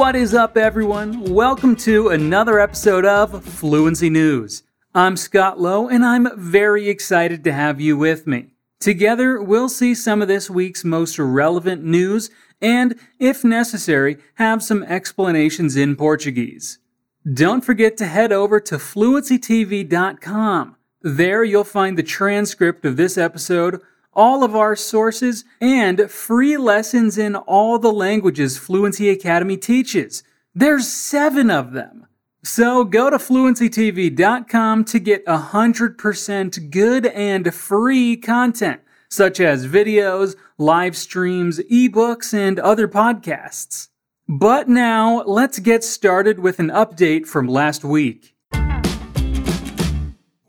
What is up, everyone? Welcome to another episode of Fluency News. I'm Scott Lowe, and I'm very excited to have you with me. Together, we'll see some of this week's most relevant news and, if necessary, have some explanations in Portuguese. Don't forget to head over to fluencytv.com. There you'll find the transcript of this episode, all of our sources, and free lessons in all the languages Fluency Academy teaches. There's seven of them. So go to fluencytv.com to get 100% good and free content, such as videos, live streams, ebooks, and other podcasts. But now, let's get started with an update from last week.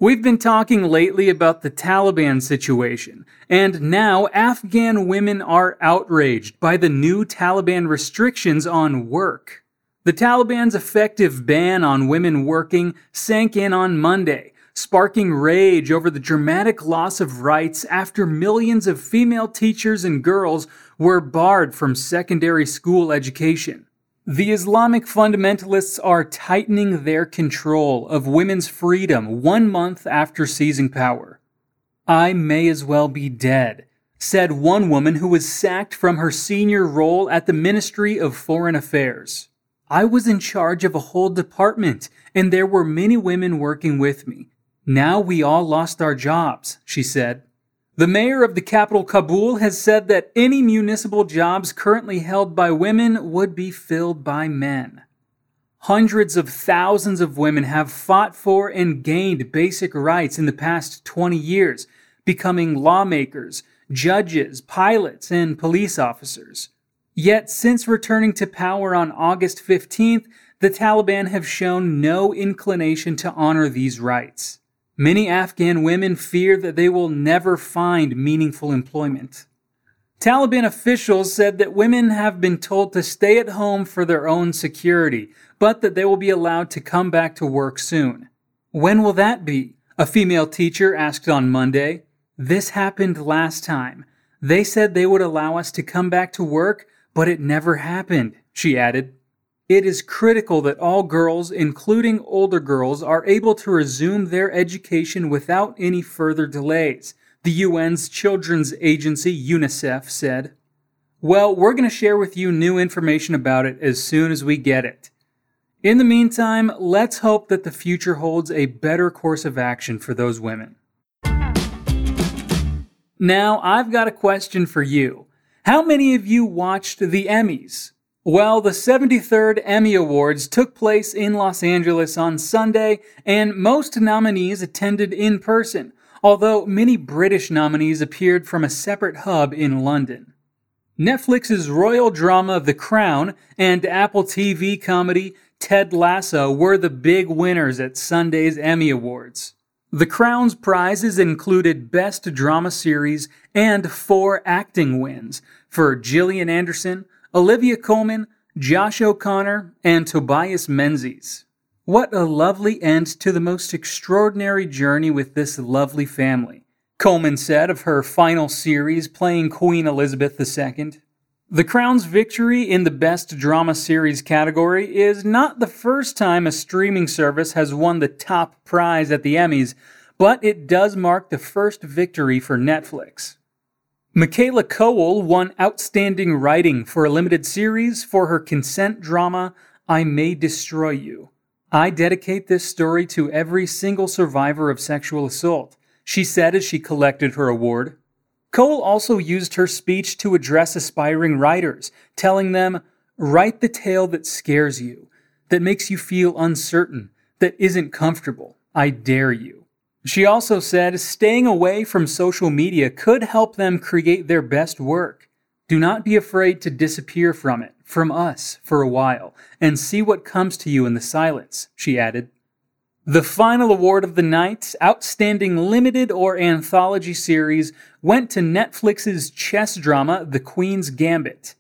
We've been talking lately about the Taliban situation, and now Afghan women are outraged by the new Taliban restrictions on work. The Taliban's effective ban on women working sank in on Monday, sparking rage over the dramatic loss of rights after millions of female teachers and girls were barred from secondary school education. The Islamic fundamentalists are tightening their control of women's freedom one month after seizing power. I may as well be dead, said one woman who was sacked from her senior role at the Ministry of Foreign Affairs. I was in charge of a whole department, and there were many women working with me. Now we all lost our jobs, she said. The mayor of the capital, Kabul, has said that any municipal jobs currently held by women would be filled by men. Hundreds of thousands of women have fought for and gained basic rights in the past 20 years, becoming lawmakers, judges, pilots, and police officers. Yet, since returning to power on August 15th, the Taliban have shown no inclination to honor these rights. Many Afghan women fear that they will never find meaningful employment. Taliban officials said that women have been told to stay at home for their own security, but that they will be allowed to come back to work soon. When will that be? A female teacher asked on Monday. This happened last time. They said they would allow us to come back to work, but it never happened, she added. It is critical that all girls, including older girls, are able to resume their education without any further delays, the UN's children's agency, UNICEF, said. Well, we're going to share with you new information about it as soon as we get it. In the meantime, let's hope that the future holds a better course of action for those women. Now, I've got a question for you. How many of you watched the Emmys? Well, the 73rd Emmy Awards took place in Los Angeles on Sunday, and most nominees attended in person, although many British nominees appeared from a separate hub in London. Netflix's royal drama The Crown and Apple TV comedy Ted Lasso were the big winners at Sunday's Emmy Awards. The Crown's prizes included Best Drama Series and four acting wins for Gillian Anderson, Olivia Colman, Josh O'Connor, and Tobias Menzies. What a lovely end to the most extraordinary journey with this lovely family, Colman said of her final series playing Queen Elizabeth II. The Crown's victory in the Best Drama Series category is not the first time a streaming service has won the top prize at the Emmys, but it does mark the first victory for Netflix. Michaela Coel won Outstanding Writing for a limited series for her consent drama, I May Destroy You. I dedicate this story to every single survivor of sexual assault, she said as she collected her award. Coel also used her speech to address aspiring writers, telling them, Write the tale that scares you, that makes you feel uncertain, that isn't comfortable. I dare you. She also said staying away from social media could help them create their best work. Do not be afraid to disappear from it, from us, for a while, and see what comes to you in the silence, she added. The final award of the night, Outstanding Limited or Anthology Series, went to Netflix's chess drama, The Queen's Gambit.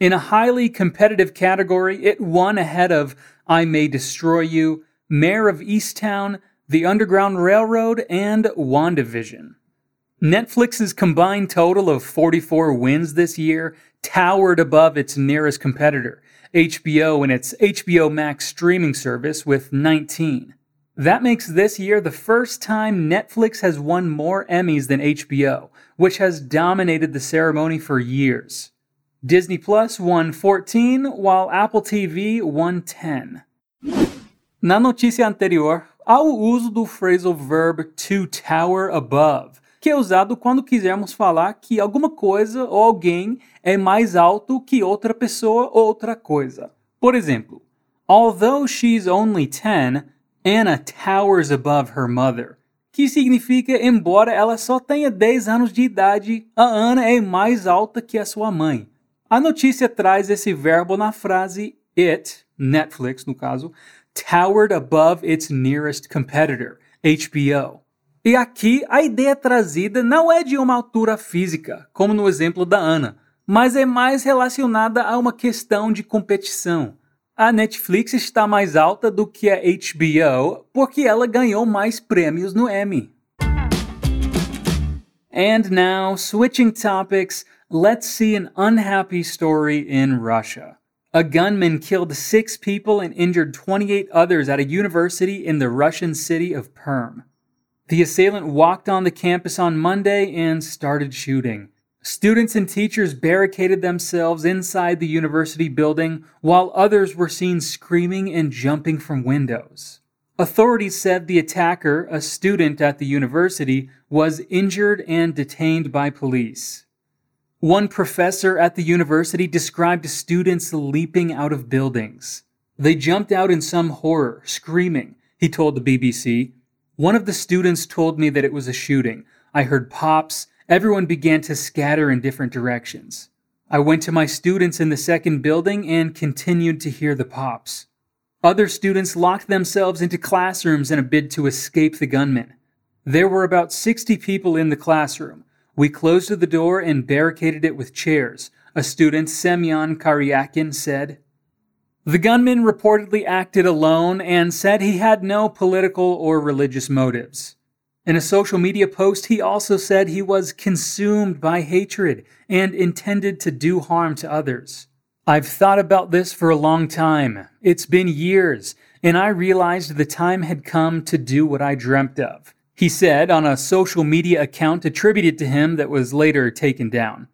In a highly competitive category, it won ahead of I May Destroy You, Mare of Easttown, the Underground Railroad, and WandaVision. Netflix's combined total of 44 wins this year towered above its nearest competitor, HBO and its HBO Max streaming service with 19. That makes this year the first time Netflix has won more Emmys than HBO, which has dominated the ceremony for years. Disney Plus won 14, while Apple TV won 10. Na notícia anterior, há o uso do phrasal verb to tower above, que é usado quando quisermos falar que alguma coisa ou alguém é mais alto que outra pessoa ou outra coisa. Por exemplo, although she's only 10, Anna towers above her mother. Que significa, embora ela só tenha 10 anos de idade, a Ana é mais alta que a sua mãe. A notícia traz esse verbo na frase it, Netflix no caso, towered above its nearest competitor, HBO. E aqui a ideia trazida não é de uma altura física, como no exemplo da Ana, mas é mais relacionada a uma questão de competição. A Netflix está mais alta do que a HBO porque ela ganhou mais prêmios no Emmy. And now, switching topics, let's see an unhappy story in Russia. A gunman killed six people and injured 28 others at a university in the Russian city of Perm. The assailant walked on the campus on Monday and started shooting. Students and teachers barricaded themselves inside the university building, while others were seen screaming and jumping from windows. Authorities said the attacker, a student at the university, was injured and detained by police. One professor at the university described students leaping out of buildings. They jumped out in some horror, screaming, he told the BBC. One of the students told me that it was a shooting. I heard pops. Everyone began to scatter in different directions. I went to my students in the second building and continued to hear the pops. Other students locked themselves into classrooms in a bid to escape the gunmen. There were about 60 people in the classroom. We closed the door and barricaded it with chairs, a student, Semyon Karyakin, said. The gunman reportedly acted alone and said he had no political or religious motives. In a social media post, he also said he was consumed by hatred and intended to do harm to others. I've thought about this for a long time. It's been years, and I realized the time had come to do what I dreamt of. He said on a social media account attributed to him that was later taken down.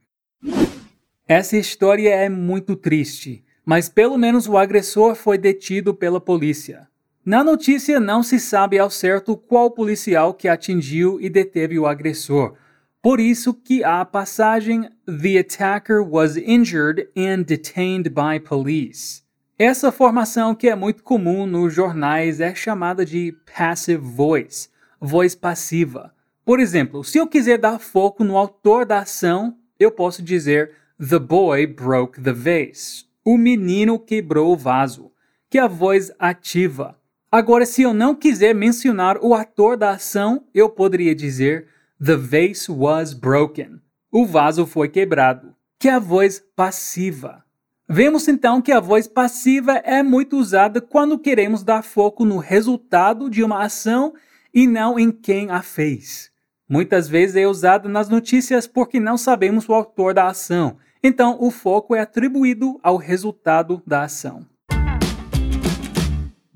Essa história é muito triste. mas pelo menos o agressor foi detido pela polícia. Na notícia não se sabe ao certo qual policial que atingiu e deteve o agressor. Por isso que a passagem The attacker was injured and detained by police. Essa formação que é muito comum nos jornais é chamada de passive voice, voz passiva. Por exemplo, se eu quiser dar foco no autor da ação, eu posso dizer The boy broke the vase o menino quebrou o vaso, que é a voz ativa. Agora, se eu não quiser mencionar o ator da ação, eu poderia dizer The vase was broken. O vaso foi quebrado, que é a voz passiva. Vemos então que a voz passiva é muito usada quando queremos dar foco no resultado de uma ação e não em quem a fez. Muitas vezes é usada nas notícias porque não sabemos o autor da ação Então, o foco é atribuído ao resultado da ação.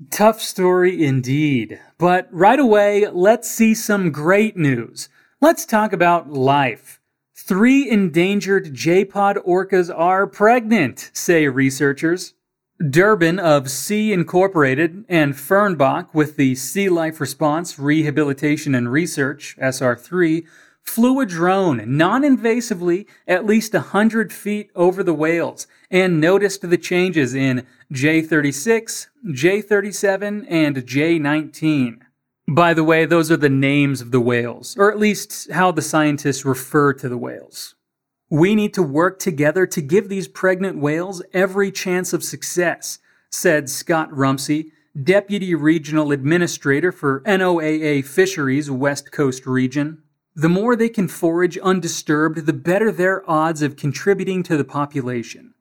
Tough story indeed. But right away, let's see some great news. Let's talk about life. Three endangered J-pod orcas are pregnant, say researchers. Durban of Sea Incorporated and Fearnbach with the Sea Life Response Rehabilitation and Research, SR3, flew a drone non invasively at least 100 feet over the whales and noticed the changes in J36, J37, and J19. By the way, those are the names of the whales, or at least how the scientists refer to the whales. We need to work together to give these pregnant whales every chance of success, said Scott Rumsey, Deputy Regional Administrator for NOAA Fisheries West Coast Region. The more they can forage undisturbed, the better their odds of contributing to the population.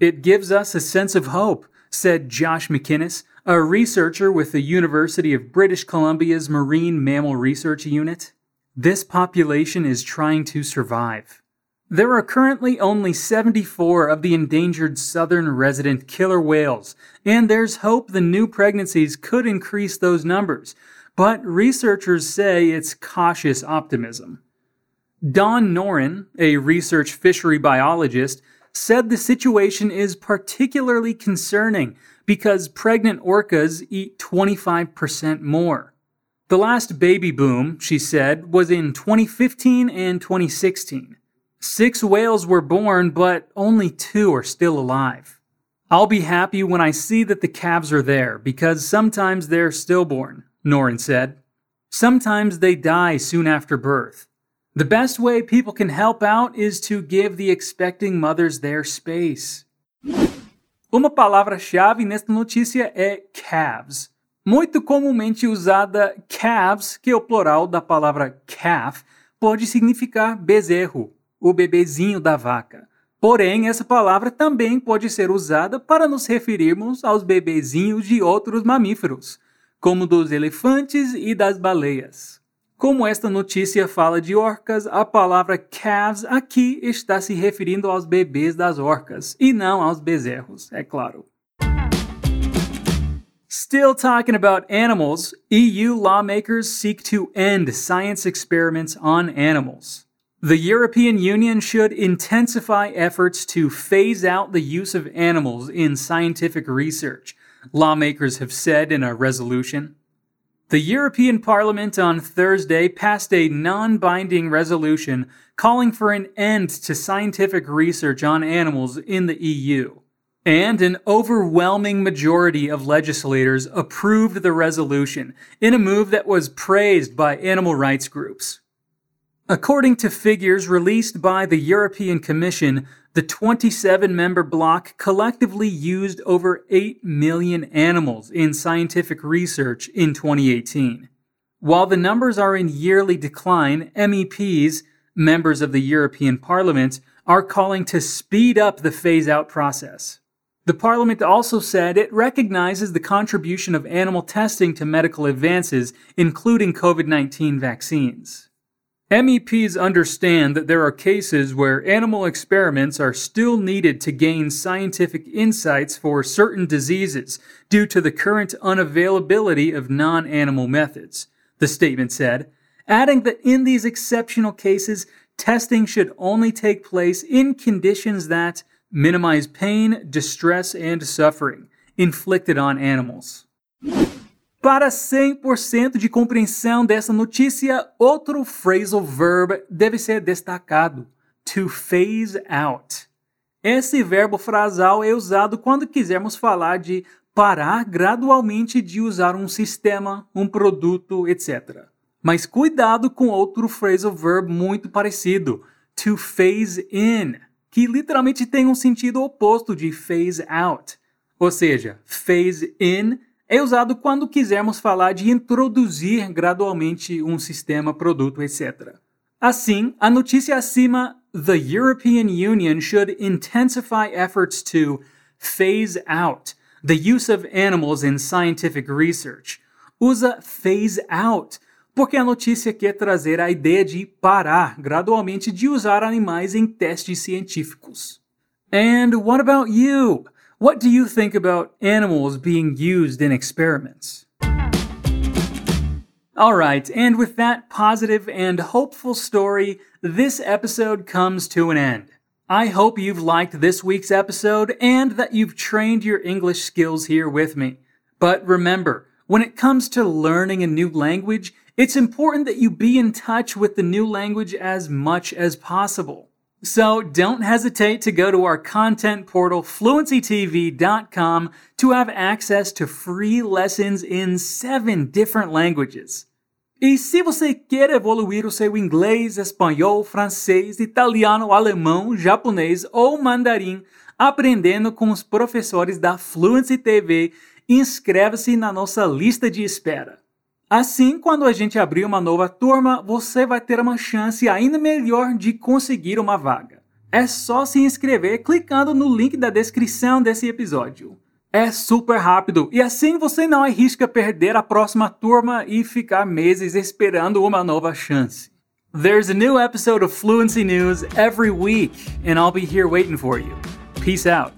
It gives us a sense of hope, said Josh McInnes, a researcher with the University of British Columbia's Marine Mammal Research Unit. This population is trying to survive. There are currently only 74 of the endangered southern resident killer whales, and there's hope the new pregnancies could increase those numbers, but researchers say it's cautious optimism. Dawn Noren, a research fishery biologist, said the situation is particularly concerning because pregnant orcas eat 25% more. The last baby boom, she said, was in 2015 and 2016. Six whales were born, but only two are still alive. I'll be happy when I see that the calves are there, because sometimes they're stillborn, Noren said. Sometimes they die soon after birth. The best way people can help out is to give the expecting mothers their space. Uma palavra-chave nesta notícia é calves. Muito comumente usada calves, que é o plural da palavra calf, pode significar bezerro, o bebezinho da vaca. Porém, essa palavra também pode ser usada para nos referirmos aos bebezinhos de outros mamíferos, como dos elefantes e das baleias. Como esta notícia fala de orcas, a palavra calves aqui está se referindo aos bebês das orcas e não aos bezerros, é claro. Still talking about animals, EU lawmakers seek to end science experiments on animals. The European Union should intensify efforts to phase out the use of animals in scientific research, lawmakers have said in a resolution. The European Parliament on Thursday passed a non binding resolution calling for an end to scientific research on animals in the EU. And an overwhelming majority of legislators approved the resolution in a move that was praised by animal rights groups. According to figures released by the European Commission, the 27 member bloc collectively used over 8 million animals in scientific research in 2018. While the numbers are in yearly decline, MEPs, members of the European Parliament, are calling to speed up the phase out process. The Parliament also said it recognizes the contribution of animal testing to medical advances, including COVID 19 vaccines. MEPs understand that there are cases where animal experiments are still needed to gain scientific insights for certain diseases due to the current unavailability of non animal methods, the statement said, adding that in these exceptional cases, testing should only take place in conditions that minimize pain, distress, and suffering inflicted on animals. Para 100% de compreensão dessa notícia, outro phrasal verb deve ser destacado: to phase out. Esse verbo frasal é usado quando quisermos falar de parar gradualmente de usar um sistema, um produto, etc. Mas cuidado com outro phrasal verb muito parecido, to phase in, que literalmente tem um sentido oposto de phase out. Ou seja, phase in é usado quando quisermos falar de introduzir gradualmente um sistema, produto, etc. Assim, a notícia acima, the European Union should intensify efforts to phase out the use of animals in scientific research, usa phase out porque a notícia quer trazer a ideia de parar gradualmente de usar animais em testes científicos. And what about you? What do you think about animals being used in experiments? Alright, and with that positive and hopeful story, this episode comes to an end. I hope you've liked this week's episode and that you've trained your English skills here with me. But remember, when it comes to learning a new language, it's important that you be in touch with the new language as much as possible. So don't hesitate to go to our content portal, fluencytv.com, to have access to free lessons in seven different languages. E se você quer evoluir o seu inglês, espanhol, francês, italiano, alemão, japonês ou mandarim, aprendendo com os professores da Fluency TV, inscreva-se na nossa lista de espera. Assim, quando a gente abrir uma nova turma, você vai ter uma chance ainda melhor de conseguir uma vaga. É só se inscrever clicando no link da descrição desse episódio. É super rápido e assim você não arrisca perder a próxima turma e ficar meses esperando uma nova chance. There's a new episode of Fluency News every week, and I'll be here waiting for you. Peace out.